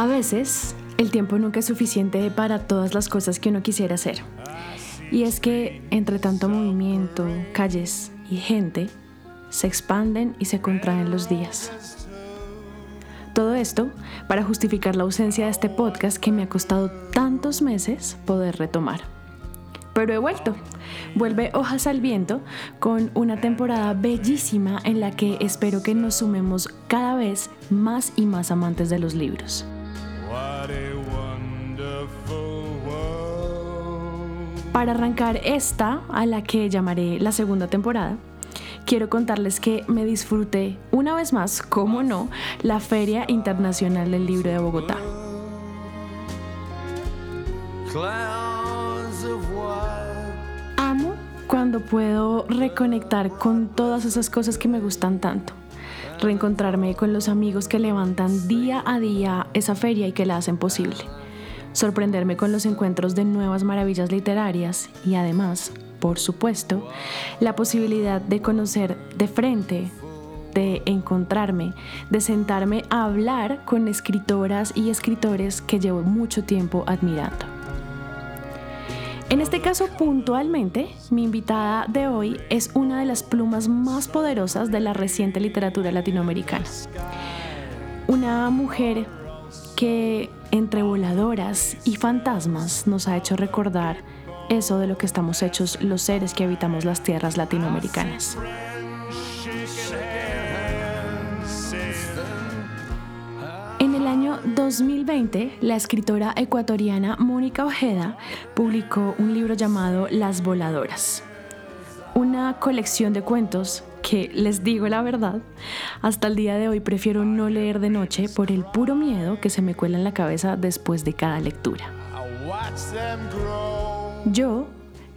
A veces, el tiempo nunca es suficiente para todas las cosas que uno quisiera hacer. Y es que entre tanto movimiento, calles y gente, se expanden y se contraen los días. Todo esto para justificar la ausencia de este podcast que me ha costado tantos meses poder retomar. Pero he vuelto. Vuelve Hojas al Viento con una temporada bellísima en la que espero que nos sumemos cada vez más y más amantes de los libros. Para arrancar esta, a la que llamaré la segunda temporada, quiero contarles que me disfruté una vez más, como no, la Feria Internacional del Libro de Bogotá. Amo cuando puedo reconectar con todas esas cosas que me gustan tanto reencontrarme con los amigos que levantan día a día esa feria y que la hacen posible, sorprenderme con los encuentros de nuevas maravillas literarias y además, por supuesto, la posibilidad de conocer de frente, de encontrarme, de sentarme a hablar con escritoras y escritores que llevo mucho tiempo admirando. En este caso puntualmente, mi invitada de hoy es una de las plumas más poderosas de la reciente literatura latinoamericana. Una mujer que entre voladoras y fantasmas nos ha hecho recordar eso de lo que estamos hechos los seres que habitamos las tierras latinoamericanas. 2020, la escritora ecuatoriana Mónica Ojeda publicó un libro llamado Las Voladoras, una colección de cuentos que, les digo la verdad, hasta el día de hoy prefiero no leer de noche por el puro miedo que se me cuela en la cabeza después de cada lectura. Yo,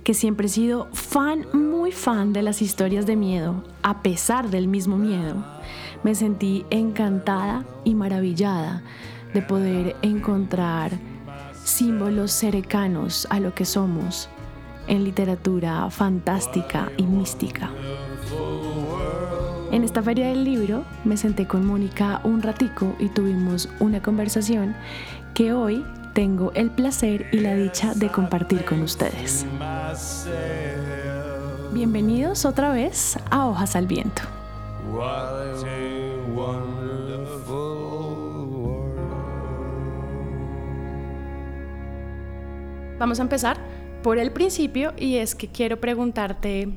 que siempre he sido fan, muy fan de las historias de miedo, a pesar del mismo miedo, me sentí encantada y maravillada de poder encontrar símbolos cercanos a lo que somos en literatura fantástica y mística. En esta feria del libro me senté con Mónica un ratico y tuvimos una conversación que hoy tengo el placer y la dicha de compartir con ustedes. Bienvenidos otra vez a Hojas al Viento. Vamos a empezar por el principio y es que quiero preguntarte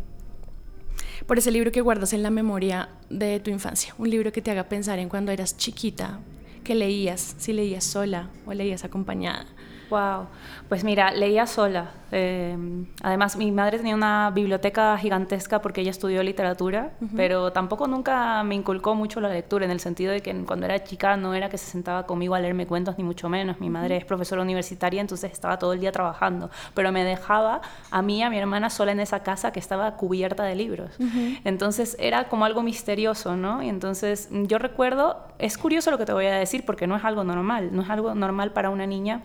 por ese libro que guardas en la memoria de tu infancia, un libro que te haga pensar en cuando eras chiquita, que leías, si leías sola o leías acompañada. Wow, pues mira, leía sola. Eh, además, mi madre tenía una biblioteca gigantesca porque ella estudió literatura, pero tampoco nunca me inculcó mucho la lectura, en el sentido de que cuando era chica no era que se sentaba conmigo a leerme cuentos, ni mucho menos. Mi madre es profesora universitaria, entonces estaba todo el día trabajando, pero me dejaba a mí y a mi hermana sola en esa casa que estaba cubierta de libros. Entonces era como algo misterioso, ¿no? Y entonces yo recuerdo, es curioso lo que te voy a decir porque no es algo normal, no es algo normal para una niña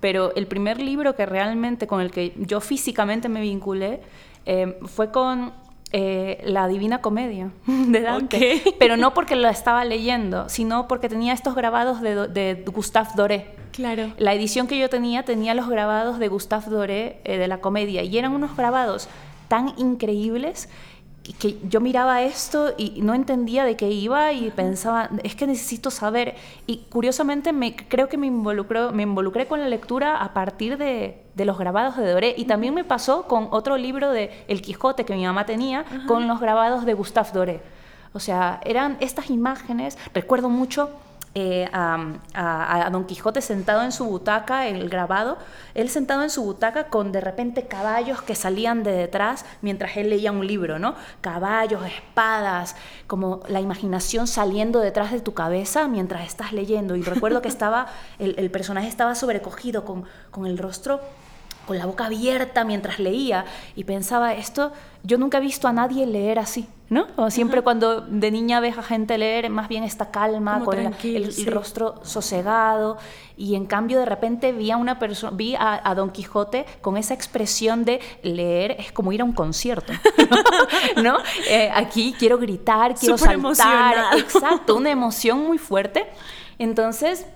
pero el primer libro que realmente con el que yo físicamente me vinculé eh, fue con eh, La Divina Comedia de Dante, pero no porque lo estaba leyendo, sino porque tenía estos grabados de, de Gustave Doré. Claro. La edición que yo tenía tenía los grabados de Gustave Doré eh, de la comedia y eran unos grabados tan increíbles que yo miraba esto y no entendía de qué iba y pensaba, es que necesito saber. Y curiosamente me, creo que me, involucró, me involucré con la lectura a partir de, de los grabados de Doré. Y también me pasó con otro libro de El Quijote que mi mamá tenía, con los grabados de Gustave Doré. O sea, eran estas imágenes, recuerdo mucho eh, a, Don Quijote sentado en su butaca, el grabado, él sentado en su butaca con de repente caballos que salían de detrás mientras él leía un libro, ¿no? Caballos, espadas, como la imaginación saliendo detrás de tu cabeza mientras estás leyendo. Y recuerdo que estaba, el, personaje estaba sobrecogido con, con el rostro con la boca abierta mientras leía y pensaba, esto, yo nunca he visto a nadie leer así, ¿no? O siempre cuando de niña ves a gente leer, más bien esta calma, con el, rostro sosegado, y en cambio de repente vi a una persona, vi a, Don Quijote con esa expresión de leer es como ir a un concierto, ¿no? Eh, aquí quiero gritar, quiero saltar, exacto, una emoción muy fuerte. Entonces,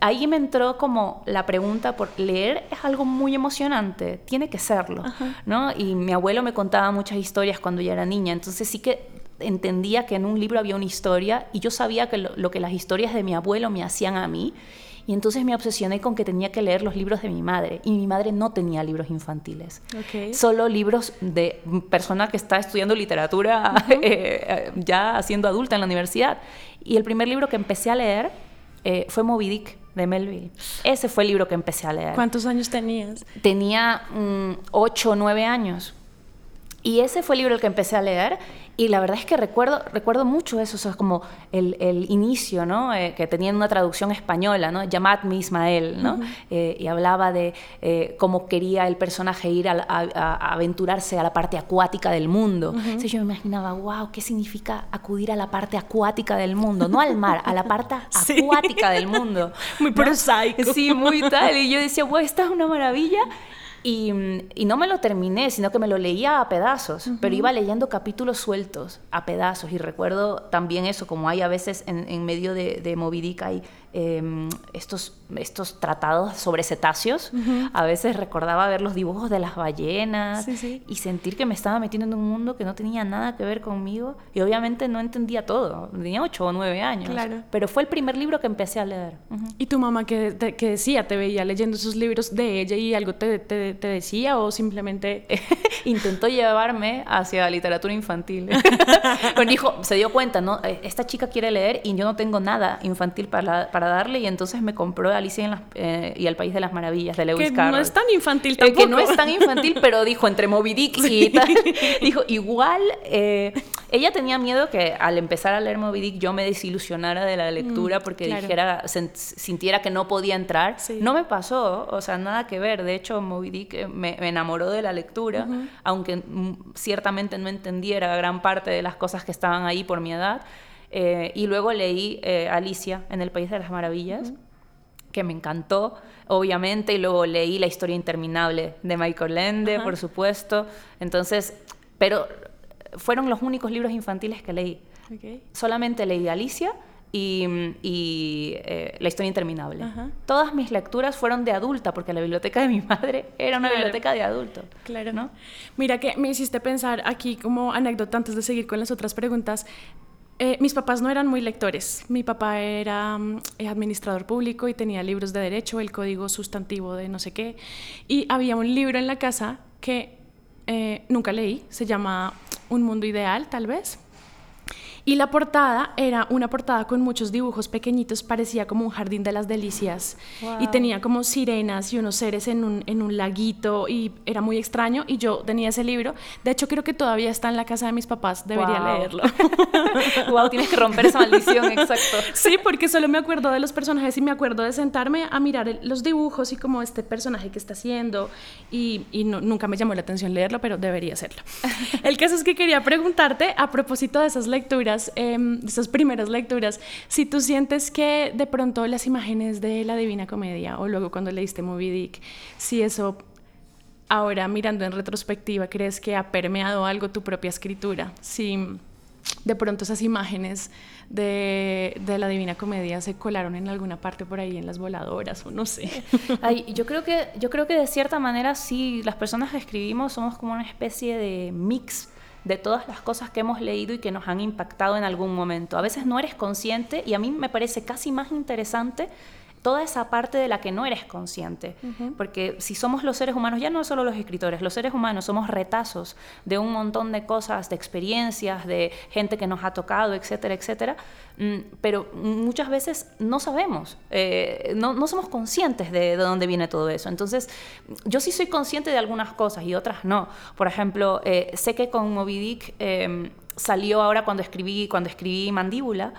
ahí me entró como la pregunta por leer es algo muy emocionante, tiene que serlo, ¿no? Y mi abuelo me contaba muchas historias cuando yo era niña, entonces sí que entendía que en un libro había una historia y yo sabía que lo, que las historias de mi abuelo me hacían a mí. Y entonces me obsesioné con que tenía que leer los libros de mi madre. Y mi madre no tenía libros infantiles. Solo libros de persona que está estudiando literatura eh, ya siendo adulta en la universidad. Y el primer libro que empecé a leer eh, fue Moby Dick de Melville. Ese fue el libro que empecé a leer. ¿Cuántos años tenías? Tenía 8 o 9 años. Y ese fue el libro el que empecé a leer y la verdad es que recuerdo, recuerdo mucho eso, o sea, como el, el inicio, ¿no? Eh, que tenían una traducción española, ¿no? Llamad-me Ismael, ¿no? Eh, y hablaba de eh, cómo quería el personaje ir a, aventurarse a la parte acuática del mundo. Entonces yo me imaginaba, wow, ¿qué significa acudir a la parte acuática del mundo? No al mar, a la parte acuática del mundo. Muy prosaico. Sí, muy tal. Y yo decía, wow, esta es una maravilla. Y, no me lo terminé, sino que me lo leía a pedazos, pero iba leyendo capítulos sueltos a pedazos. Y recuerdo también eso, como hay a veces en, medio de, de Moby Dick, hay Em, estos, estos tratados sobre cetáceos. A veces recordaba ver los dibujos de las ballenas y sentir que me estaba metiendo en un mundo que no tenía nada que ver conmigo. Y obviamente no entendía todo. Tenía ocho o nueve años. Pero fue el primer libro que empecé a leer. ¿Y tu mamá qué, decía? ¿Te veía leyendo esos libros de ella y algo te, te, decía o simplemente intentó llevarme hacia la literatura infantil? dijo, se dio cuenta, ¿no? Eh, esta chica quiere leer y yo no tengo nada infantil para para darle y entonces me compró Alicia eh, y el País de las Maravillas de Lewis que Carroll. no es tan infantil tampoco. que no es tan infantil, pero dijo entre Moby Dick y tal. Dijo, igual, eh, ella tenía miedo que al empezar a leer Moby Dick yo me desilusionara de la lectura mm, porque dijera, sintiera que no podía entrar. No me pasó, o sea, nada que ver. De hecho, Moby Dick eh, me, enamoró de la lectura, aunque mm, ciertamente no entendiera gran parte de las cosas que estaban ahí por mi edad. Eh, y luego leí eh, Alicia en el País de las Maravillas, que me encantó, obviamente, y luego leí La historia interminable de Michael Ende, por supuesto. Entonces, pero fueron los únicos libros infantiles que leí. Solamente leí Alicia y, eh, La historia interminable. Todas mis lecturas fueron de adulta, porque la biblioteca de mi madre era una biblioteca de adulto. Claro. ¿no? Mira que me hiciste pensar aquí como anécdota antes de seguir con las otras preguntas. Eh, mis papás no eran muy lectores. Mi papá era mm, eh, administrador público y tenía libros de derecho, el código sustantivo de no sé qué. Y había un libro en la casa que eh, nunca leí, se llama Un mundo ideal, tal vez. Y la portada era una portada con muchos dibujos pequeñitos, parecía como un jardín de las delicias. Y tenía como sirenas y unos seres en un, en un laguito y era muy extraño. Y yo tenía ese libro. De hecho, creo que todavía está en la casa de mis papás. Debería leerlo. wow, tienes que romper esa maldición, exacto. Sí, porque solo me acuerdo de los personajes y me acuerdo de sentarme a mirar los dibujos y como este personaje que está haciendo. Y, y nunca me llamó la atención leerlo, pero debería hacerlo. El caso es que quería preguntarte a propósito de esas lecturas Em, de esas primeras lecturas, si tú sientes que de pronto las imágenes de la Divina Comedia o luego cuando leíste Moby Dick, si eso ahora mirando en retrospectiva crees que ha permeado algo tu propia escritura, si de pronto esas imágenes de, la Divina Comedia se colaron en alguna parte por ahí en las voladoras o no sé. Yo, creo que, yo creo que de cierta manera sí, las personas que escribimos somos como una especie de mix de todas las cosas que hemos leído y que nos han impactado en algún momento. A veces no eres consciente y a mí me parece casi más interesante toda esa parte de la que no eres consciente. Porque si somos los seres humanos, ya no solo los escritores, los seres humanos somos retazos de un montón de cosas, de experiencias, de gente que nos ha tocado, etcétera, etcétera. Mm, pero muchas veces no sabemos, eh, no, somos conscientes de, dónde viene todo eso. Entonces, yo sí soy consciente de algunas cosas y otras no. Por ejemplo, eh, sé que con Moby Dick em, salió ahora cuando escribí, cuando escribí Mandíbula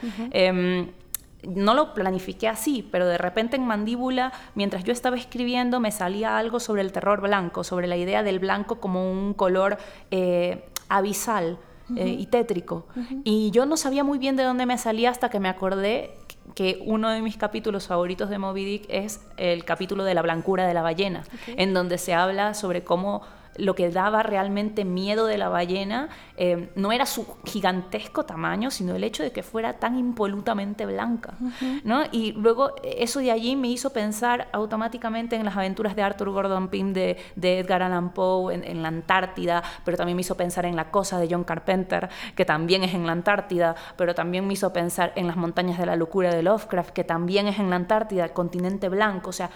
no lo planifiqué así, pero de repente en mandíbula, mientras yo estaba escribiendo, me salía algo sobre el terror blanco, sobre la idea del blanco como un color eh, abisal eh, y tétrico. Y yo no sabía muy bien de dónde me salía hasta que me acordé que uno de mis capítulos favoritos de Moby Dick es el capítulo de la blancura de la ballena, en donde se habla sobre cómo lo que daba realmente miedo de la ballena eh, no era su gigantesco tamaño, sino el hecho de que fuera tan impolutamente blanca. ¿no? Y luego eso de allí me hizo pensar automáticamente en las aventuras de Arthur Gordon Pym de, Edgar Allan Poe en, la Antártida, pero también me hizo pensar en La Cosa de John Carpenter, que también es en la Antártida, pero también me hizo pensar en las montañas de la locura de Lovecraft, que también es en la Antártida, el continente blanco. O sea,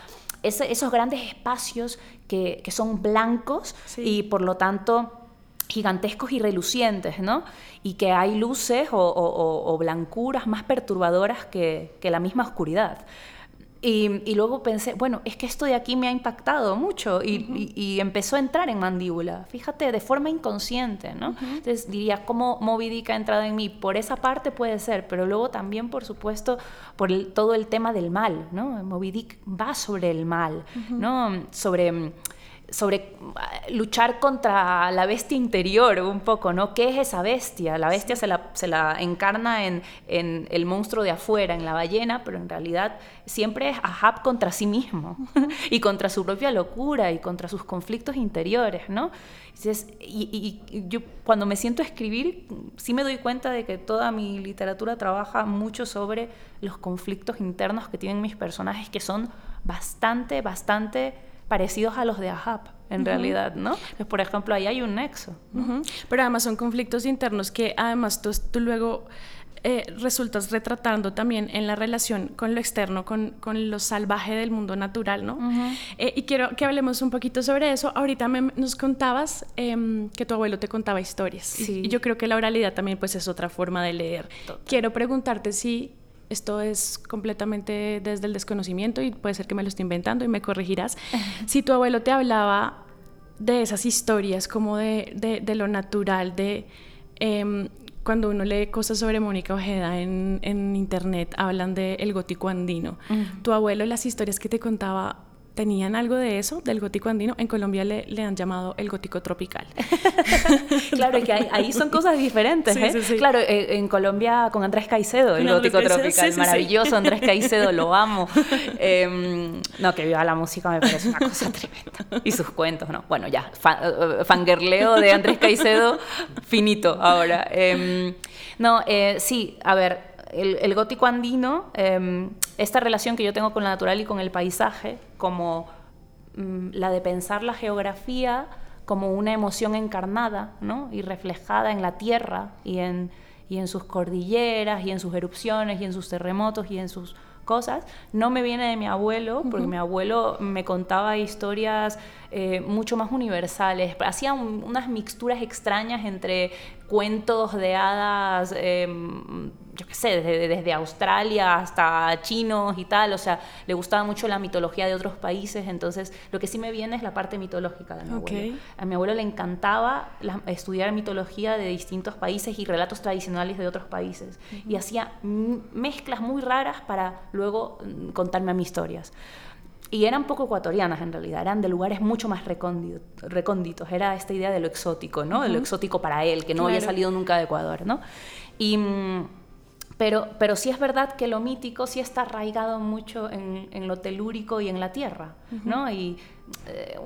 esos grandes espacios que, son blancos y por lo tanto gigantescos y relucientes, ¿no? Y que hay luces o, blancuras más perturbadoras que, que la misma oscuridad. Y, luego pensé, bueno, es que esto de aquí me ha impactado mucho y, empezó a entrar en mandíbula, fíjate, de forma inconsciente, ¿no? Entonces diría, ¿cómo Moby Dick ha entrado en mí? Por esa parte puede ser, pero luego también, por supuesto, por todo el tema del mal, ¿no? Moby Dick va sobre el mal, ¿no? Sobre sobre luchar contra la bestia interior un poco, ¿no? ¿Qué es esa bestia? La bestia se la, se la encarna en, en, el monstruo de afuera, en la ballena, pero en realidad siempre es Ahab contra sí mismo y contra su propia locura y contra sus conflictos interiores, ¿no? y, y, yo cuando me siento a escribir, sí me doy cuenta de que toda mi literatura trabaja mucho sobre los conflictos internos que tienen mis personajes, que son bastante, bastante parecidos a los de Ahab, en realidad, ¿no? Pues, por ejemplo, ahí hay un nexo. Pero además son conflictos internos que además tú, tú luego eh, resultas retratando también en la relación con lo externo, con, con lo salvaje del mundo natural, ¿no? Eh, y quiero que hablemos un poquito sobre eso. Ahorita nos contabas em, que tu abuelo te contaba historias. Sí. Y, yo creo que la oralidad también pues es otra forma de leer. Quiero preguntarte si esto es completamente desde el desconocimiento y puede ser que me lo esté inventando y me corregirás. si tu abuelo te hablaba de esas historias como de, de, lo natural, de em, cuando uno lee cosas sobre Mónica Ojeda en, en internet, hablan del el gótico andino. Tu abuelo, las historias que te contaba, tenían algo de eso, del gótico andino. En Colombia le, le han llamado el gótico tropical. claro, que ahí, son cosas diferentes. ¿eh? Claro, eh, en Colombia con Andrés Caicedo, el gótico tropical, maravilloso Andrés Caicedo, lo amo. Em, no, que viva la música me parece una cosa tremenda. Y sus cuentos, ¿no? Bueno, ya, eh, fangirleo de Andrés Caicedo, finito ahora. Em, no, sí, a ver, el, gótico andino, em, esta relación que yo tengo con la natural y con el paisaje, como mm, la de pensar la geografía como una emoción encarnada ¿no? y reflejada en la tierra y en, y en sus cordilleras y en sus erupciones y en sus terremotos y en sus cosas, no me viene de mi abuelo, porque mi abuelo me contaba historias eh, mucho más universales, hacía unas mixturas extrañas entre cuentos de hadas, em, yo qué sé, desde, Australia hasta chinos y tal, o sea, le gustaba mucho la mitología de otros países, entonces lo que sí me viene es la parte mitológica de mi abuelo. A mi abuelo le encantaba estudiar mitología de distintos países y relatos tradicionales de otros países, y hacía mezclas muy raras para luego mm, contarme a mis historias. Y eran poco ecuatorianas en realidad, eran de lugares mucho más recónditos. Era esta idea de lo exótico, ¿no? De lo exótico para él, que no había salido nunca de Ecuador, ¿no? Y, mm, pero, pero sí es verdad que lo mítico sí está arraigado mucho en, en lo telúrico y en la tierra, ¿no? Y eh,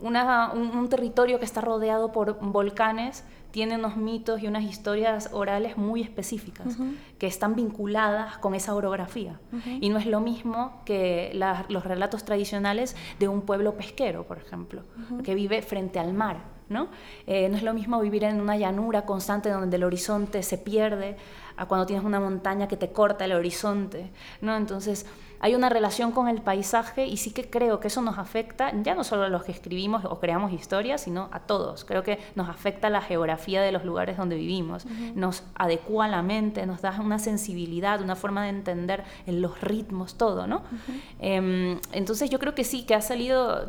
un, territorio que está rodeado por volcanes tiene unos mitos y unas historias orales muy específicas que están vinculadas con esa orografía. Y no es lo mismo que los relatos tradicionales de un pueblo pesquero, por ejemplo, que vive frente al mar ¿no? Eh, no es lo mismo vivir en una llanura constante donde el horizonte se pierde a cuando tienes una montaña que te corta el horizonte, ¿no? Entonces, hay una relación con el paisaje y sí que creo que eso nos afecta, ya no solo a los que escribimos o creamos historias, sino a todos. Creo que nos afecta la geografía de los lugares donde vivimos, nos adecua la mente, nos da una sensibilidad, una forma de entender en los ritmos, todo, ¿no? Em, entonces yo creo que sí, que ha salido,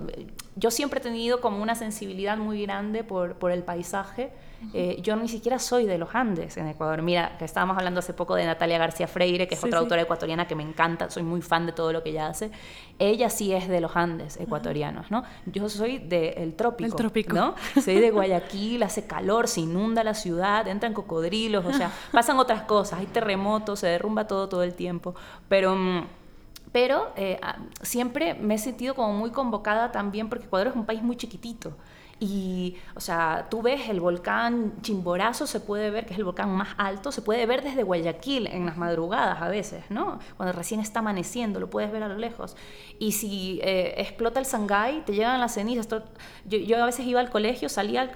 yo siempre he tenido como una sensibilidad muy grande por, por el paisaje. Eh, yo ni siquiera soy de los Andes en Ecuador. Mira, que estábamos hablando hace poco de Natalia García Freire, que es otra autora ecuatoriana que me encanta, soy muy fan de todo lo que ella hace. Ella sí es de los Andes ecuatorianos, ¿no? Yo soy del trópico, El trópico. ¿no? Soy de Guayaquil, hace calor, se inunda la ciudad, entran cocodrilos, o sea, pasan otras cosas, hay terremotos, se derrumba todo todo el tiempo, pero... Mm, pero eh, ah, siempre me he sentido como muy convocada también porque Ecuador es un país muy chiquitito. Y, o sea, tú ves el volcán Chimborazo, se puede ver, que es el volcán más alto, se puede ver desde Guayaquil en las madrugadas a veces, ¿no? Cuando recién está amaneciendo, lo puedes ver a lo lejos. Y si eh, explota el Sangay, te llegan las cenizas. yo, yo, a veces iba al colegio, salía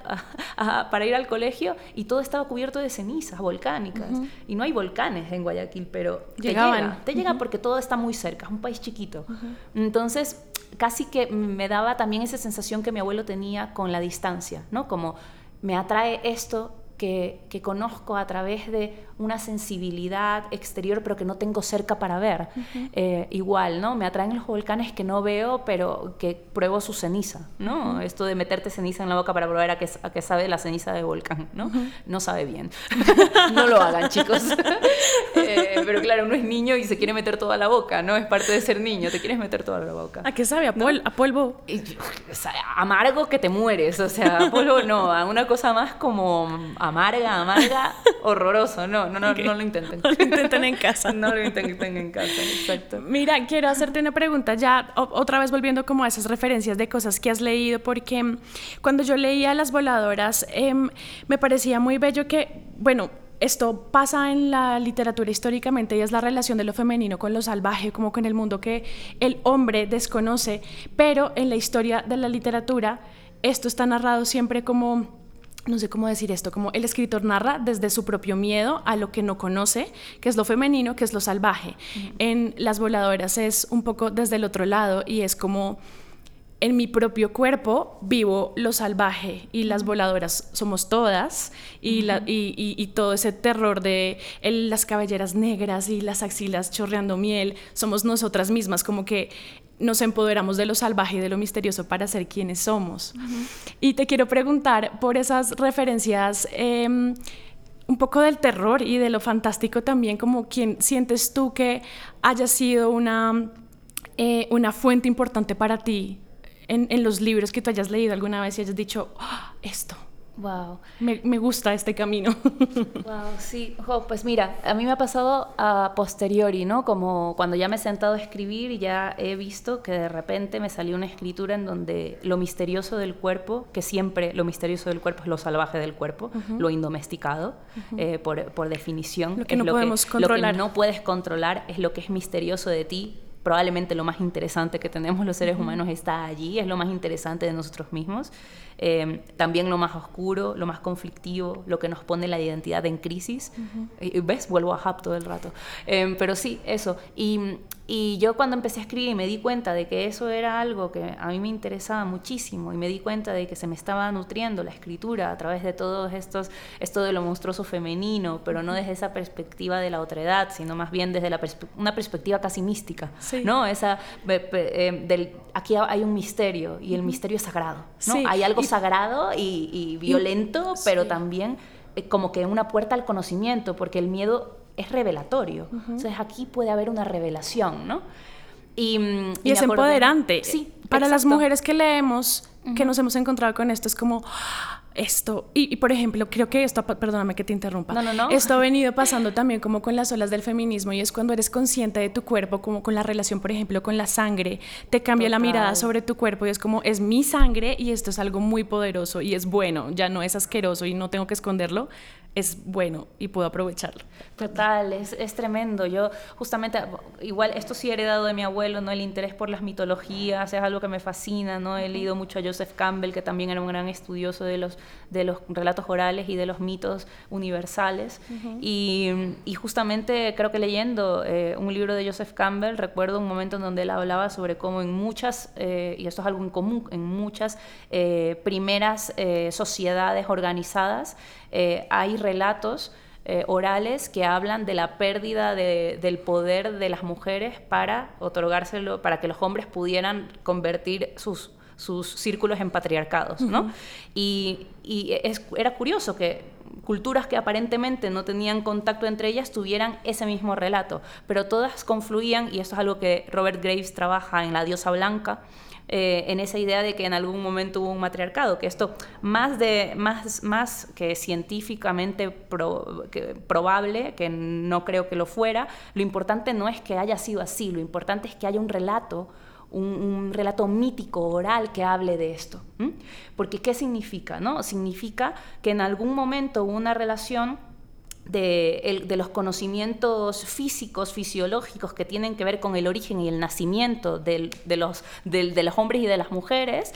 para ir al colegio y todo estaba cubierto de cenizas volcánicas. Y no hay volcanes en Guayaquil, pero Llegaban. te llega, te llega porque todo está muy cerca, es un país chiquito. Entonces, casi que me daba también esa sensación que mi abuelo tenía con la distancia, ¿no? Como me atrae esto que, que, conozco a través de una sensibilidad exterior, pero que no tengo cerca para ver. Eh, igual, ¿no? Me atraen los volcanes que no veo, pero que pruebo su ceniza, ¿no? Esto de meterte ceniza en la boca para probar a qué, a qué sabe la ceniza de volcán, ¿no? No sabe bien. no lo hagan, chicos. eh, pero claro, uno es niño y se quiere meter toda la boca, ¿no? Es parte de ser niño, te quieres meter toda la boca. ¿A qué sabe? ¿A, pol ¿a polvo? Y, o sea, amargo que te mueres, o sea, polvo no, a una cosa más como amarga, amarga, horroroso, no, no, no, okay. no lo intenten. No lo intenten en casa. no lo intenten en casa, exacto. Mira, quiero hacerte una pregunta ya, otra vez volviendo como a esas referencias de cosas que has leído, porque cuando yo leía Las Voladoras, eh, me parecía muy bello que, bueno, esto pasa en la literatura históricamente y es la relación de lo femenino con lo salvaje, como con el mundo que el hombre desconoce, pero en la historia de la literatura esto está narrado siempre como no sé cómo decir esto, como el escritor narra desde su propio miedo a lo que no conoce, que es lo femenino, que es lo salvaje. Uh -huh. En Las Voladoras es un poco desde el otro lado y es como en mi propio cuerpo vivo lo salvaje y las voladoras somos todas y, uh -huh. la, y, y, y, todo ese terror de el, las cabelleras negras y las axilas chorreando miel, somos nosotras mismas, como que nos empoderamos de lo salvaje y de lo misterioso para ser quienes somos. Uh -huh. Y te quiero preguntar por esas referencias. Eh, un poco del terror y de lo fantástico también, como quien sientes tú que haya sido una, eh, una fuente importante para ti en, en, los libros que tú hayas leído alguna vez y hayas dicho, oh, esto. Wow. Me, me, gusta este camino. Wow, sí. Oh, pues mira, a mí me ha pasado a posteriori, ¿no? Como cuando ya me he sentado a escribir y ya he visto que de repente me salió una escritura en donde lo misterioso del cuerpo, que siempre lo misterioso del cuerpo es lo salvaje del cuerpo, uh -huh. lo indomesticado, uh -huh. eh, por, por, definición. Lo que no lo podemos que, controlar. Lo que no puedes controlar es lo que es misterioso de ti, probablemente lo más interesante que tenemos los seres humanos está allí, es lo más interesante de nosotros mismos. Eh, también lo más oscuro, lo más conflictivo, lo que nos pone la identidad en crisis. Uh -huh. ¿Ves? Vuelvo a Hub todo el rato. Eh, pero sí, eso. Y, y, yo cuando empecé a escribir me di cuenta de que eso era algo que a mí me interesaba muchísimo y me di cuenta de que se me estaba nutriendo la escritura a través de todos estos, esto de lo monstruoso femenino, pero no desde esa perspectiva de la otredad, sino más bien desde la perspe una perspectiva casi mística, sí. ¿no? Esa, eh, del, aquí hay un misterio y el misterio es sagrado, ¿no? Sí. Hay algo sagrado y, y violento, y, pero sí. también eh, como que una puerta al conocimiento, porque el miedo es revelatorio. Uh -huh. Entonces aquí puede haber una revelación, ¿no? Y, mm, y, es empoderante. Sí, Para exacto. las mujeres que leemos, uh -huh. que nos hemos encontrado con esto, es como esto, y, y, por ejemplo, creo que esto, perdóname que te interrumpa, no, no, no. esto ha venido pasando también como con las olas del feminismo y es cuando eres consciente de tu cuerpo, como con la relación, por ejemplo, con la sangre, te cambia Total. la mirada sobre tu cuerpo y es como, es mi sangre y esto es algo muy poderoso y es bueno, ya no es asqueroso y no tengo que esconderlo, es bueno y puedo aprovecharlo. Total, es, es, tremendo. Yo justamente, igual esto sí he heredado de mi abuelo, ¿no? El interés por las mitologías es algo que me fascina, ¿no? He leído mucho a Joseph Campbell, que también era un gran estudioso de los, de los relatos orales y de los mitos universales. y, y, justamente creo que leyendo eh, un libro de Joseph Campbell, recuerdo un momento en donde él hablaba sobre cómo en muchas, eh, y esto es algo en común, en muchas eh, primeras sociedades organizadas, hay relatos eh, orales que hablan de la pérdida del poder de las mujeres para otorgárselo, para que los hombres pudieran convertir sus, sus círculos en patriarcados, ¿no? Y, era curioso que culturas que aparentemente no tenían contacto entre ellas tuvieran ese mismo relato, pero todas confluían, y esto es algo que Robert Graves trabaja en La diosa blanca, eh, en esa idea de que en algún momento hubo un matriarcado, que esto más, de, más, más que científicamente probable, que no creo que lo fuera, lo importante no es que haya sido así, lo importante es que haya un relato un, relato mítico, oral, que hable de esto. Porque ¿qué significa? No? Significa que en algún momento hubo una relación de, los conocimientos físicos, fisiológicos que tienen que ver con el origen y el nacimiento de, los, de, los hombres y de las mujeres,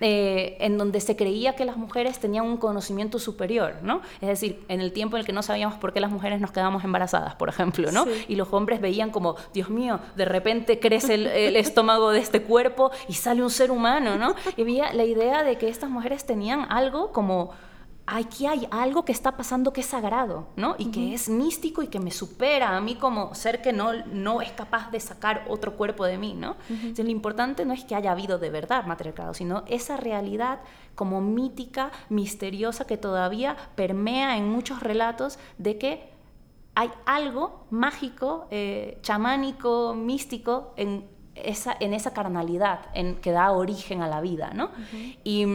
eh, en donde se creía que las mujeres tenían un conocimiento superior, ¿no? Es decir, en el tiempo en el que no sabíamos por qué las mujeres nos quedamos embarazadas, por ejemplo, ¿no? Y los hombres veían como, Dios mío, de repente crece el, el estómago de este cuerpo y sale un ser humano, ¿no? Y había la idea de que estas mujeres tenían algo como aquí hay algo que está pasando que es sagrado, ¿no? Y que es místico y que me supera a mí como ser que no, no es capaz de sacar otro cuerpo de mí, ¿no? lo importante no es que haya habido de verdad matriarcado, sino esa realidad como mítica, misteriosa, que todavía permea en muchos relatos de que hay algo mágico, eh, chamánico, místico en esa, en esa carnalidad en, que da origen a la vida, ¿no? y,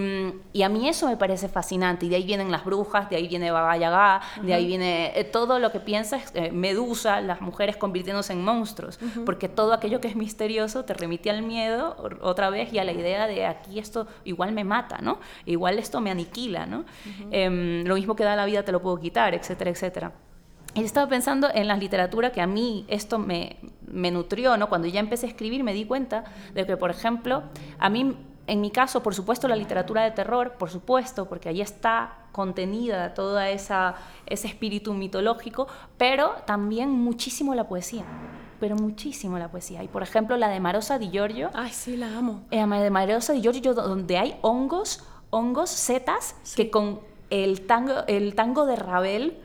y, a mí eso me parece fascinante, y de ahí vienen las brujas, de ahí viene Baba Yaga, de ahí viene eh, todo lo que piensas, eh, Medusa, las mujeres convirtiéndose en monstruos, porque todo aquello que es misterioso te remite al miedo otra vez y a la idea de aquí esto igual me mata, ¿no? Igual esto me aniquila, ¿no? Em, lo mismo que da la vida te lo puedo quitar, etcétera, etcétera. Y estaba pensando en la literatura que a mí esto me, me nutrió, ¿no? Cuando ya empecé a escribir me di cuenta de que, por ejemplo, a mí, en mi caso, por supuesto, la literatura de terror, por supuesto, porque ahí está contenida toda esa ese espíritu mitológico, pero también muchísimo la poesía pero muchísimo la poesía. Y por ejemplo, la de Marosa di Giorgio. Ay, sí, la amo. Eh, la de Marosa di Giorgio, donde hay hongos, hongos, setas, que con el tango, el tango de Ravel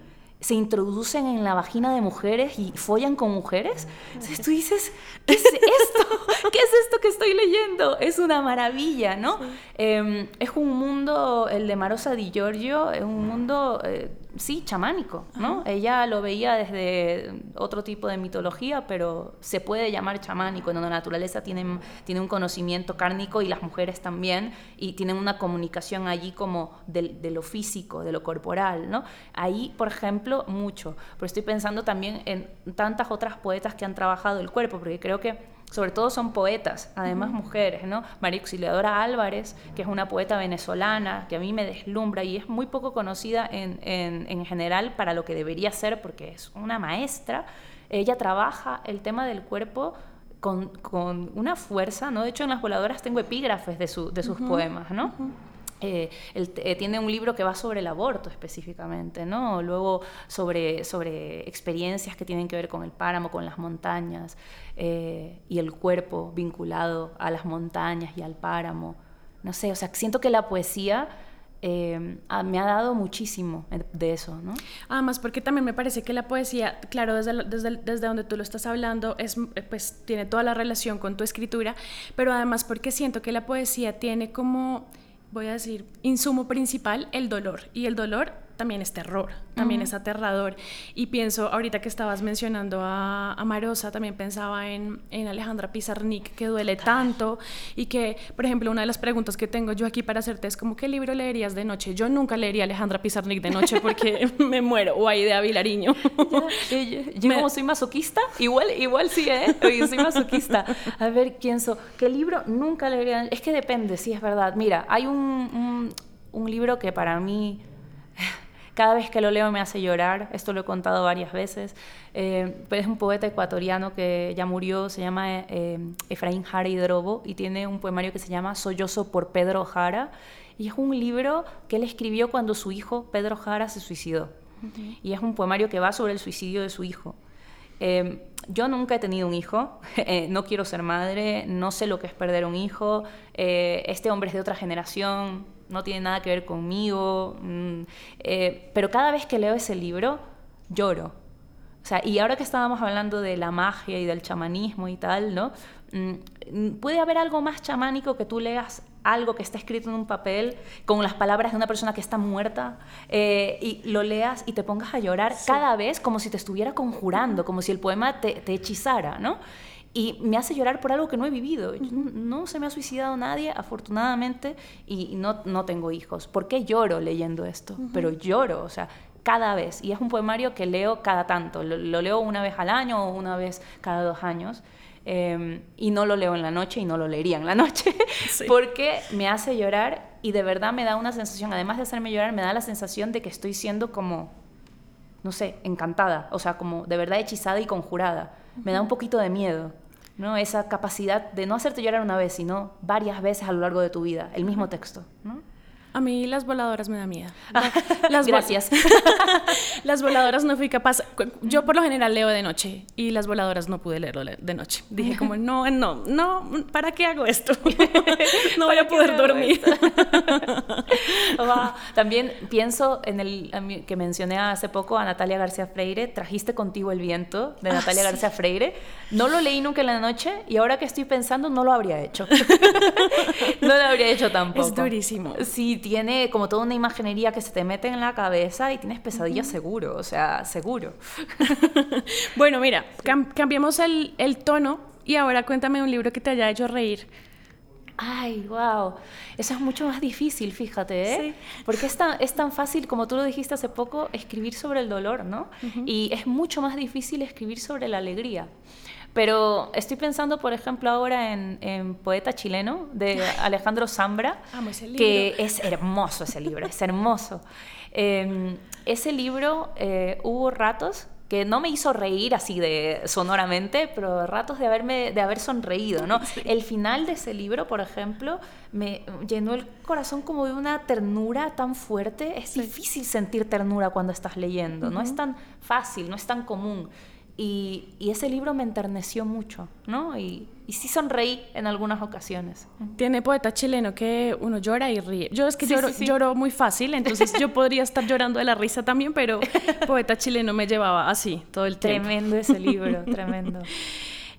se introducen en la vagina de mujeres y follan con mujeres. Entonces tú dices, ¿qué es esto? ¿Qué es esto que estoy leyendo? Es una maravilla, ¿no? Em, es un mundo, el de Marosa Di Giorgio, es un mundo eh, sí, chamánico, ¿no? Ella lo veía desde otro tipo de mitología, pero se puede llamar chamánico, en donde la naturaleza tiene, tiene un conocimiento cárnico y las mujeres también, y tienen una comunicación allí como de, de, lo físico, de lo corporal, ¿no? Ahí, por ejemplo, mucho, pero estoy pensando también en tantas otras poetas que han trabajado el cuerpo, porque creo que sobre todo son poetas, además mujeres, ¿no? María Auxiliadora Álvarez, que es una poeta venezolana, que a mí me deslumbra y es muy poco conocida en, en, general para lo que debería ser, porque es una maestra. Ella trabaja el tema del cuerpo con, con, una fuerza, ¿no? De hecho, en las voladoras tengo epígrafes de, su, de sus poemas, ¿no? Eh, eh, tiene un libro que va sobre el aborto específicamente, ¿no? Luego sobre, experiencias que tienen que ver con el páramo, con las montañas eh, y el cuerpo vinculado a las montañas y al páramo. No sé, o sea, siento que la poesía me ha dado muchísimo de eso, ¿no? Además, porque también me parece que la poesía, claro, desde, desde, desde donde tú lo estás hablando, es, pues tiene toda la relación con tu escritura, pero además porque siento que la poesía tiene como voy a decir, insumo principal, el dolor. Y el dolor también es terror, también es aterrador. Y pienso, ahorita que estabas mencionando a, a Marosa, también pensaba en, en, Alejandra Pizarnik, que duele tanto y que, por ejemplo, una de las preguntas que tengo yo aquí para hacerte es como, ¿qué libro leerías de noche? Yo nunca leería Alejandra Pizarnik de noche porque me muero, o ahí de Avilariño. yo, como soy masoquista, igual, igual sí, ¿eh? Yo soy masoquista. A ver, pienso, ¿qué libro nunca leería? Es que depende, sí, es verdad. Mira, hay un, un, un libro que para mí Cada vez que lo leo me hace llorar, esto lo he contado varias veces, eh, pero es un poeta ecuatoriano que ya murió, se llama eh, Efraín Jara Hidrobo y tiene un poemario que se llama Sollozo por Pedro Jara. Y es un libro que él escribió cuando su hijo Pedro Jara se suicidó. Y es un poemario que va sobre el suicidio de su hijo. Em, yo nunca he tenido un hijo, eh, no quiero ser madre, no sé lo que es perder un hijo, eh, este hombre es de otra generación, no tiene nada que ver conmigo, mm, eh, pero cada vez que leo ese libro lloro. O sea, y ahora que estábamos hablando de la magia y del chamanismo y tal, ¿no? Mm, ¿Puede haber algo más chamánico que tú leas algo que está escrito en un papel con las palabras de una persona que está muerta eh, y lo leas y te pongas a llorar cada vez como si te estuviera conjurando, como si el poema te, hechizara, ¿no? Y me hace llorar por algo que no he vivido. No, se me ha suicidado nadie, afortunadamente, y no, no tengo hijos. ¿Por qué lloro leyendo esto? Pero lloro, o sea, cada vez. Y es un poemario que leo cada tanto. Lo, lo leo una vez al año o una vez cada dos años. Em, y no lo leo en la noche y no lo leería en la noche porque me hace llorar y de verdad me da una sensación, además de hacerme llorar, me da la sensación de que estoy siendo como, no sé, encantada, o sea, como de verdad hechizada y conjurada. Me da un poquito de miedo, ¿no? Esa capacidad de no hacerte llorar una vez, sino varias veces a lo largo de tu vida, el mismo texto, ¿no? A mí las voladoras me da miedo. Las Gracias. las voladoras no fui capaz. Yo por lo general leo de noche y las voladoras no pude leerlo de noche. Dije como, no, no, no, ¿para qué hago esto? no voy a poder dormir. También pienso en el que mencioné hace poco a Natalia García Freire, Trajiste contigo el viento, de ah, Natalia García Freire. No lo leí nunca en la noche y ahora que estoy pensando no lo habría hecho. no lo habría hecho tampoco. Es durísimo. Sí, tiene como toda una imaginería que se te mete en la cabeza y tienes pesadillas seguro, o sea, seguro. bueno, mira, cambiamos el, tono y ahora cuéntame un libro que te haya hecho reír. Ay, wow. Eso es mucho más difícil, fíjate, ¿eh? Porque es tan, es tan fácil, como tú lo dijiste hace poco, escribir sobre el dolor, ¿no? Y es mucho más difícil escribir sobre la alegría. Pero estoy pensando, por ejemplo, ahora en, Poeta Chileno de Alejandro Zambra, que es hermoso ese libro, es hermoso. Em, ese libro eh, hubo ratos que no me hizo reír así de sonoramente, pero ratos de haberme de haber sonreído, ¿no? El final de ese libro, por ejemplo, me llenó el corazón como de una ternura tan fuerte. Es difícil sentir ternura cuando estás leyendo, no es tan fácil, no es tan común. Y, ese libro me enterneció mucho, ¿no? Y, y, sí sonreí en algunas ocasiones. Tiene poeta chileno que uno llora y ríe. Yo es que lloro, muy fácil, entonces yo podría estar llorando de la risa también, pero poeta chileno me llevaba así todo el tiempo. Tremendo ese libro, tremendo.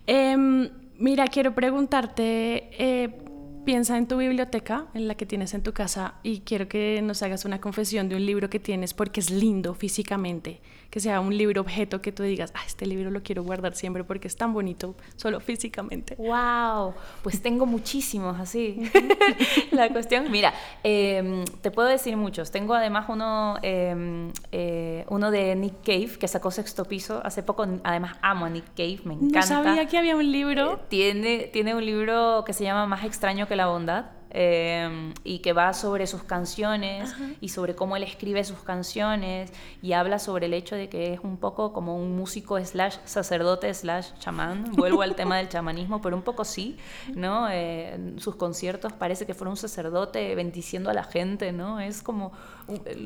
Em, mira, quiero preguntarte, eh, piensa en tu biblioteca, en la que tienes en tu casa, y quiero que nos hagas una confesión de un libro que tienes porque es lindo físicamente que sea un libro objeto que tú digas, ah, este libro lo quiero guardar siempre porque es tan bonito, solo físicamente. ¡Wow! Pues tengo muchísimos así. la cuestión, mira, em, te puedo decir muchos. Tengo además uno, em, eh, uno de Nick Cave, que sacó sexto piso hace poco. Además, amo a Nick Cave, me encanta. No sabía que había un libro. Eh, tiene, tiene un libro que se llama Más extraño que la bondad Em, y que va sobre sus canciones y sobre cómo él escribe sus canciones y habla sobre el hecho de que es un poco como un músico slash sacerdote slash chamán. Vuelvo al tema del chamanismo, pero un poco sí, ¿no? Eh, sus conciertos parece que fuera un sacerdote bendiciendo a la gente, ¿no? Es como,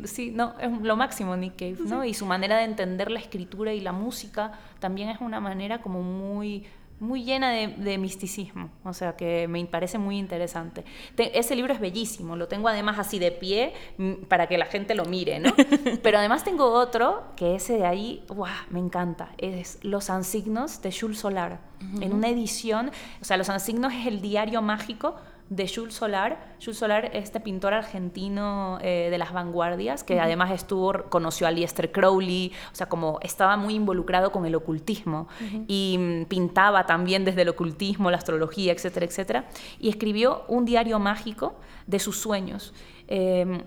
sí, no, es lo máximo Nick Cave, ¿no? Y su manera de entender la escritura y la música también es una manera como muy muy llena de, misticismo, o sea que me parece muy interesante. ese libro es bellísimo, lo tengo además así de pie mm, para que la gente lo mire, ¿no? Pero además tengo otro, que ese de ahí, ¡guau! me encanta, es Los Ansignos de Jules Solar, en una edición, o sea, Los Ansignos es el diario mágico de Jules Solar. Jules Solar, este pintor argentino eh, de las vanguardias, que además estuvo, conoció a Liester Crowley, o sea, como estaba muy involucrado con el ocultismo y mm, pintaba también desde el ocultismo, la astrología, etcétera, etcétera. Y escribió un diario mágico de sus sueños. Em,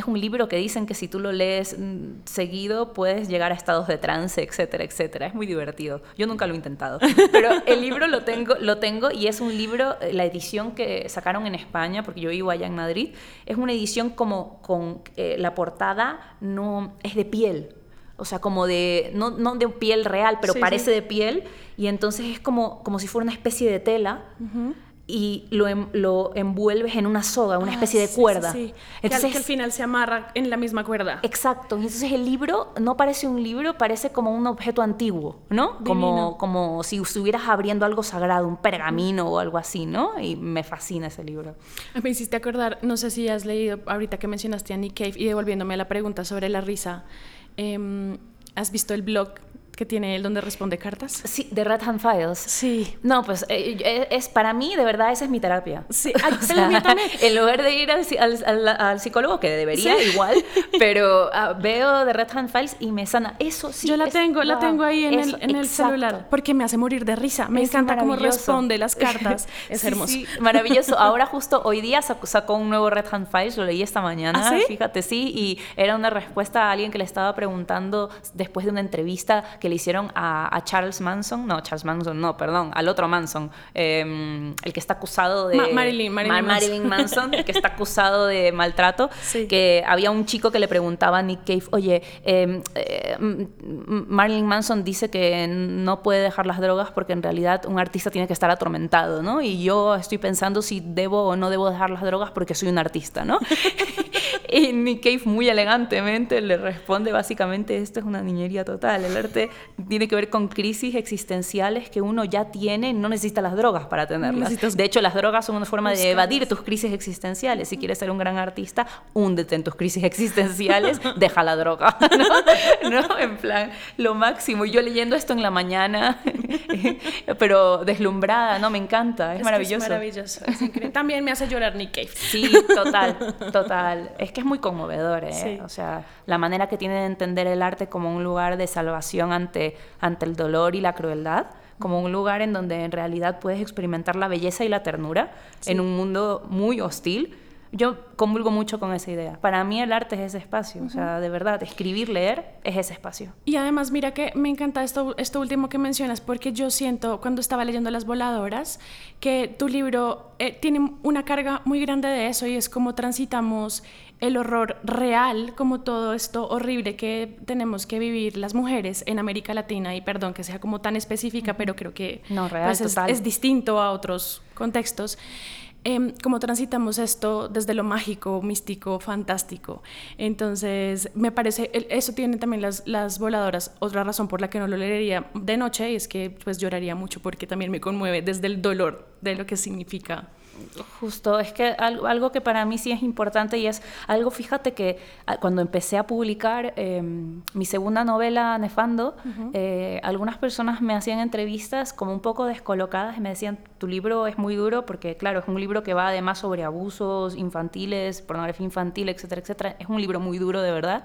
es un libro que dicen que si tú lo lees mm, seguido puedes llegar a estados de trance, etcétera, etcétera. Es muy divertido. Yo nunca lo he intentado, pero el libro lo tengo, lo tengo y es un libro, eh, la edición que sacaron en España, porque yo vivo allá en Madrid, es una edición como con eh, la portada no es de piel. O sea, como de, no, no de piel real, pero parece de piel. Y entonces es como, como si fuera una especie de tela y lo, em, lo, envuelves en una soga, una ah, especie de cuerda. Sí, Entonces, que, al, final se amarra en la misma cuerda. Exacto. Entonces el libro no parece un libro, parece como un objeto antiguo, ¿no? Como, como si estuvieras abriendo algo sagrado, un pergamino o algo así, ¿no? Y me fascina ese libro. Me hiciste acordar, no sé si has leído ahorita que mencionaste a Nick Cave y devolviéndome a la pregunta sobre la risa. Em, ¿Has visto el blog que tiene él donde responde cartas. Sí, de Red Hand Files. Sí. No, pues eh, eh, es para mí, de verdad, esa es mi terapia. Sí, también. En lugar de ir al, psicólogo, que debería igual, pero ah, veo de Red Hand Files y me sana. Eso sí. Yo la tengo, la tengo ahí en, el, en el, celular, porque me hace morir de risa. Me encanta cómo responde las cartas. Es hermoso. Sí, maravilloso. Ahora justo hoy día sacó, un nuevo Red Hand Files, lo leí esta mañana, ¿Ah, fíjate, sí, y era una respuesta a alguien que le estaba preguntando después de una entrevista que le hicieron a, Charles Manson, no, Charles Manson, no, perdón, al otro Manson, em, el que está acusado de... Marilyn, Marilyn, Manson. el que está acusado de maltrato, que había un chico que le preguntaba a Nick Cave, oye, em, eh, Marilyn Manson dice que no puede dejar las drogas porque en realidad un artista tiene que estar atormentado, ¿no? Y yo estoy pensando si debo o no debo dejar las drogas porque soy un artista, ¿no? y Nick Cave muy elegantemente le responde básicamente, esto es una niñería total, el arte tiene que ver con crisis existenciales que uno ya tiene, no necesita las drogas para tenerlas. De hecho, las drogas son una forma de evadir tus crisis existenciales. Si quieres ser un gran artista, húndete en tus crisis existenciales, deja la droga. ¿No? En plan, lo máximo. Y yo leyendo esto en la mañana, pero deslumbrada, ¿no? Me encanta, es, maravilloso. es maravilloso. También me hace llorar Nick Cave. Sí, total, total. Es que es muy conmovedor, ¿eh? O sea, la manera que tiene de entender el arte como un lugar de salvación ante, ante el dolor y la crueldad, como un lugar en donde en realidad puedes experimentar la belleza y la ternura en un mundo muy hostil. Yo convulgo mucho con esa idea. Para mí el arte es ese espacio, o sea, de verdad, escribir, leer es ese espacio. Y además, mira que me encanta esto, esto último que mencionas, porque yo siento cuando estaba leyendo Las Voladoras que tu libro eh, tiene una carga muy grande de eso y es como transitamos el horror real, como todo esto horrible que tenemos que vivir las mujeres en América Latina, y perdón que sea como tan específica, pero creo que no, real, pues, es, distinto a otros contextos. Eh, como transitamos esto desde lo mágico, místico, fantástico. Entonces, me parece, eso tiene también las, las voladoras. Otra razón por la que no lo leería de noche es que pues lloraría mucho porque también me conmueve desde el dolor de lo que significa Justo, es que algo, que para mí sí es importante y es algo, fíjate que ah, cuando empecé a publicar em, mi segunda novela, Nefando, eh, algunas personas me hacían entrevistas como un poco descolocadas y me decían, tu libro es muy duro porque, claro, es un libro que va además sobre abusos infantiles, pornografía infantil, etcétera, etcétera. Es un libro muy duro, de verdad.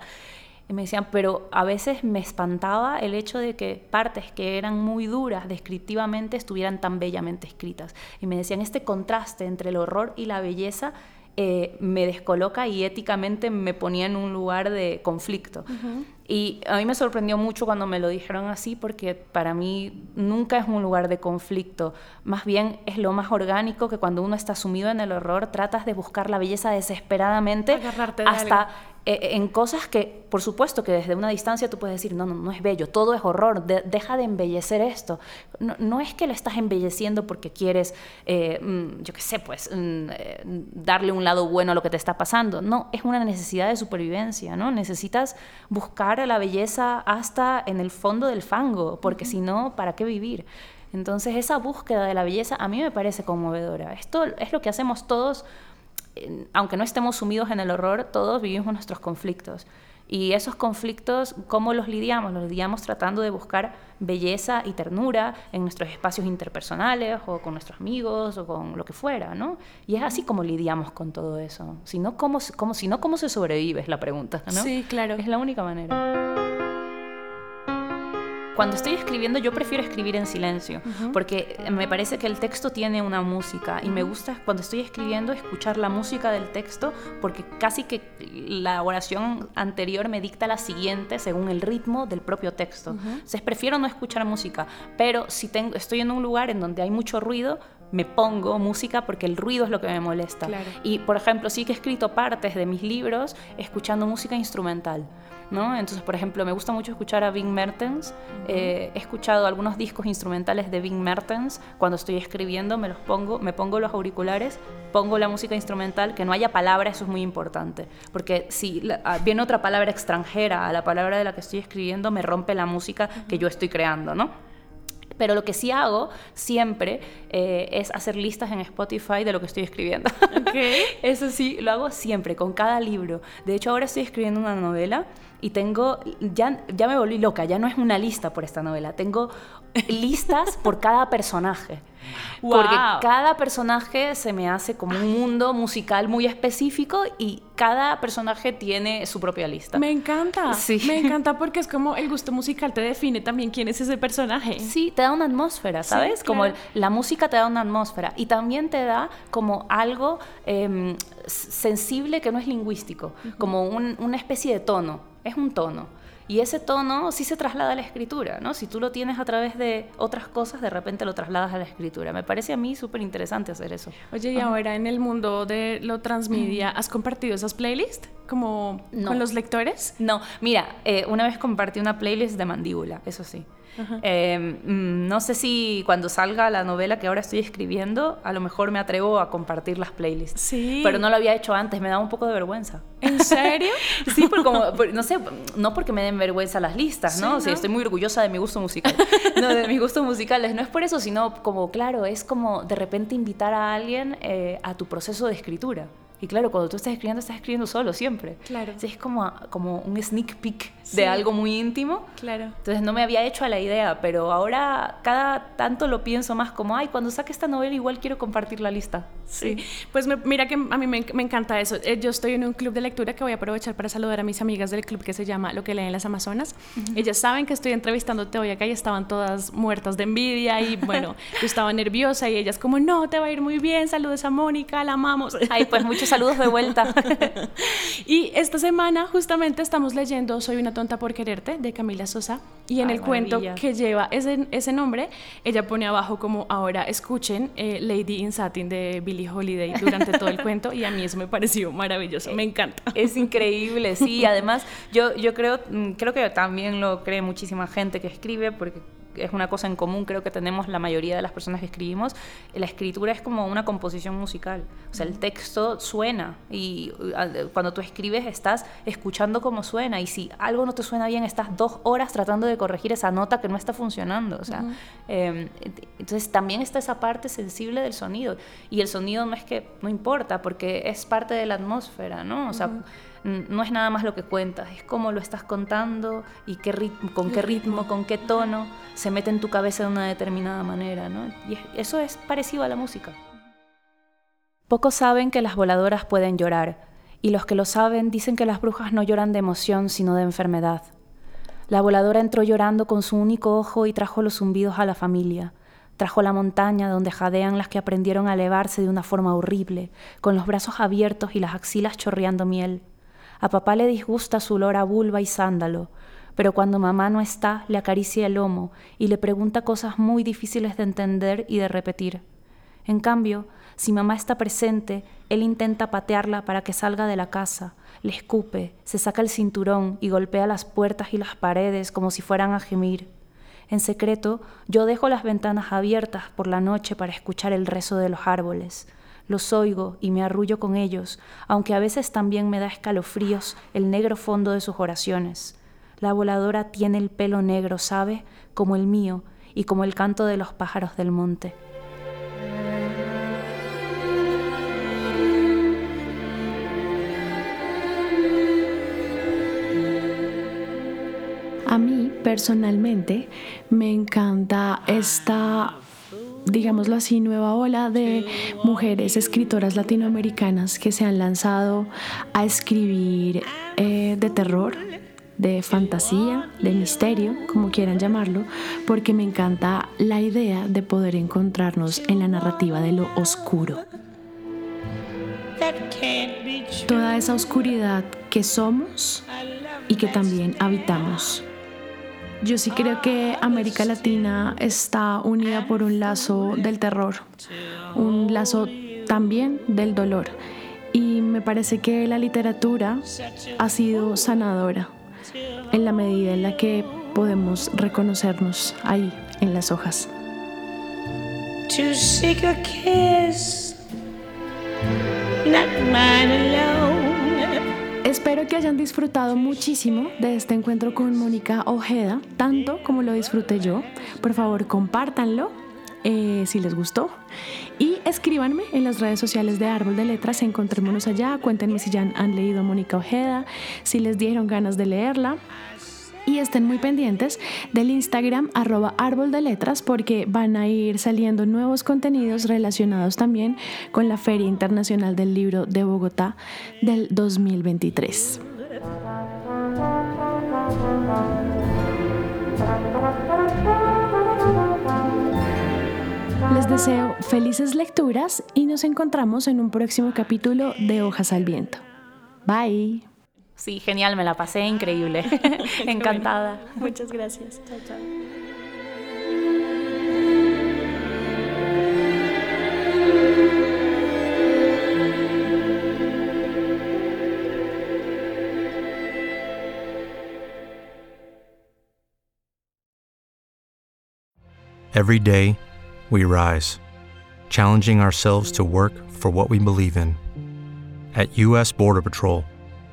Y me decían, pero a veces me espantaba el hecho de que partes que eran muy duras descriptivamente estuvieran tan bellamente escritas. Y me decían, este contraste entre el horror y la belleza eh, me descoloca y éticamente me ponía en un lugar de conflicto. Y a mí me sorprendió mucho cuando me lo dijeron así, porque para mí nunca es un lugar de conflicto. Más bien es lo más orgánico que cuando uno está sumido en el horror, tratas de buscar la belleza desesperadamente hasta en cosas que, por supuesto, que desde una distancia tú puedes decir, no, no, no es bello, todo es horror, deja de embellecer esto. No, es que lo estás embelleciendo porque quieres, eh, mm, yo qué sé, pues, mm, eh, darle un lado bueno a lo que te está pasando. No, es una necesidad de supervivencia, ¿no? Necesitas buscar la belleza hasta en el fondo del fango, porque si no, ¿para qué vivir? Entonces, esa búsqueda de la belleza a mí me parece conmovedora. Esto es lo que hacemos todos aunque no estemos sumidos en el horror, todos vivimos nuestros conflictos. Y esos conflictos, ¿cómo los lidiamos? Los lidiamos tratando de buscar belleza y ternura en nuestros espacios interpersonales o con nuestros amigos o con lo que fuera, ¿no? Y es así como lidiamos con todo eso. Si no, ¿cómo, cómo, si no, ¿cómo se sobrevive? Es la pregunta, ¿no? Sí, claro. Es la única manera. Cuando estoy escribiendo yo prefiero escribir en silencio, porque me parece que el texto tiene una música y me gusta cuando estoy escribiendo escuchar la música del texto, porque casi que la oración anterior me dicta la siguiente según el ritmo del propio texto. Entonces prefiero no escuchar música, pero si tengo, estoy en un lugar en donde hay mucho ruido, me pongo música porque el ruido es lo que me molesta. Y, por ejemplo, sí que he escrito partes de mis libros escuchando música instrumental. ¿No? Entonces, por ejemplo, me gusta mucho escuchar a Bing Mertens. Eh, he escuchado algunos discos instrumentales de Bing Mertens. Cuando estoy escribiendo, me los pongo, me pongo los auriculares, pongo la música instrumental, que no haya palabra, eso es muy importante. Porque si ah, viene otra palabra extranjera a la palabra de la que estoy escribiendo, me rompe la música que yo estoy creando, ¿no? Pero lo que sí hago siempre eh, es hacer listas en Spotify de lo que estoy escribiendo. Okay. Eso sí, lo hago siempre, con cada libro. De hecho, ahora estoy escribiendo una novela y tengo, ya, ya me volví loca, ya no es una lista por esta novela, tengo listas por cada personaje. Porque cada personaje se me hace como un mundo musical muy específico y cada personaje tiene su propia lista. Me encanta. Sí. Me encanta porque es como el gusto musical te define también quién es ese personaje. Sí, te da una atmósfera, ¿sabes? Como la música te da una atmósfera y también te da como algo em, sensible que no es lingüístico, como una especie de tono. Es un tono. Y ese tono sí se traslada a la escritura, ¿no? Si tú lo tienes a través de otras cosas, de repente lo trasladas a la escritura. Me parece a mí súper interesante hacer eso. Oye, y ahora en el mundo de lo transmedia, ¿has compartido esas playlists? Como con los lectores? No, mira, eh, una vez compartí una playlist de mandíbula, eso sí. Em, mm, no sé si cuando salga la novela que ahora estoy escribiendo, a lo mejor me atrevo a compartir las playlists. Sí. Pero no lo había hecho antes, me da un poco de vergüenza. ¿En serio? sí, porque como, no sé, no porque me den vergüenza las listas, ¿no? O sea, estoy muy orgullosa de mi gusto musical. no, de mis gustos musicales. No es por eso, sino como, claro, es como de repente invitar a alguien eh, a tu proceso de escritura. Y claro, cuando tú estás escribiendo, estás escribiendo solo siempre. Claro. es como, como un sneak peek de algo muy íntimo. Claro. Entonces no me había hecho a la idea, pero ahora cada tanto lo pienso más como, ay, cuando saque esta novela igual quiero compartir la lista. Sí. Pues mira que a mí me, encanta eso. Eh, yo estoy en un club de lectura que voy a aprovechar para saludar a mis amigas del club que se llama Lo que leen las Amazonas. Ellas saben que estoy entrevistándote hoy acá y estaban todas muertas de envidia y bueno, yo estaba nerviosa y ellas como, no, te va a ir muy bien, saludos a Mónica, la amamos. Ay, pues muchos saludos de vuelta. y esta semana justamente estamos leyendo Soy una tonta por quererte de Camila Sosa y en el cuento que lleva ese, ese nombre, ella pone abajo como ahora escuchen eh, Lady in Satin de Billie Holiday durante todo el cuento y a mí eso me pareció maravilloso, me encanta. Es increíble, sí, además yo, yo creo, mm, creo que también lo cree muchísima gente que escribe porque es una cosa en común, creo que tenemos la mayoría de las personas que escribimos, la escritura es como una composición musical. O sea, el texto suena y uh, cuando tú escribes estás escuchando cómo suena y si algo no te suena bien, estás dos horas tratando de corregir esa nota que no está funcionando. O sea, em, entonces también está esa parte sensible del sonido y el sonido no es que no importa porque es parte de la atmósfera, ¿no? O sea, no es nada más lo que cuentas, es cómo lo estás contando y qué ritmo, con qué ritmo, con qué tono se mete en tu cabeza de una determinada manera, ¿no? Y eso es parecido a la música. Pocos saben que las voladoras pueden llorar, y los que lo saben dicen que las brujas no lloran de emoción, sino de enfermedad. La voladora entró llorando con su único ojo y trajo los zumbidos a la familia. Trajo la montaña donde jadean las que aprendieron a elevarse de una forma horrible, con los brazos abiertos y las axilas chorreando miel. A papá le disgusta su olor a vulva y sándalo, pero cuando mamá no está, le acaricia el lomo y le pregunta cosas muy difíciles de entender y de repetir. En cambio, si mamá está presente, él intenta patearla para que salga de la casa, le escupe, se saca el cinturón y golpea las puertas y las paredes como si fueran a gemir. En secreto, yo dejo las ventanas abiertas por la noche para escuchar el rezo de los árboles. Los oigo y me arrullo con ellos, aunque a veces también me da escalofríos el negro fondo de sus oraciones. La voladora tiene el pelo negro, ¿sabe? Como el mío y como el canto de los pájaros del monte. A mí personalmente me encanta esta digámoslo así, nueva ola de mujeres escritoras latinoamericanas que se han lanzado a escribir eh, de terror, de fantasía, de misterio, como quieran llamarlo, porque me encanta la idea de poder encontrarnos en la narrativa de lo oscuro. Toda esa oscuridad que somos y que también habitamos. Yo sí creo que América Latina está unida por un lazo del terror, un lazo también del dolor. Y me parece que la literatura ha sido sanadora en la medida en la que podemos reconocernos ahí en las hojas. Espero que hayan disfrutado muchísimo de este encuentro con Mónica Ojeda, tanto como lo disfruté yo. Por favor, compártanlo eh, si les gustó. Y escríbanme en las redes sociales de Árbol de Letras, encontrémonos allá, cuéntenme si ya han leído Mónica Ojeda, si les dieron ganas de leerla. Y estén muy pendientes del Instagram arroba árbol de letras porque van a ir saliendo nuevos contenidos relacionados también con la Feria Internacional del Libro de Bogotá del 2023. Les deseo felices lecturas y nos encontramos en un próximo capítulo de Hojas al Viento. Bye. Sí, genial, me la pasé increíble. Ah, Encantada. Muchas gracias. Chao, chao. Every day, we rise, challenging ourselves to work for what we believe in. At U.S. Border Patrol,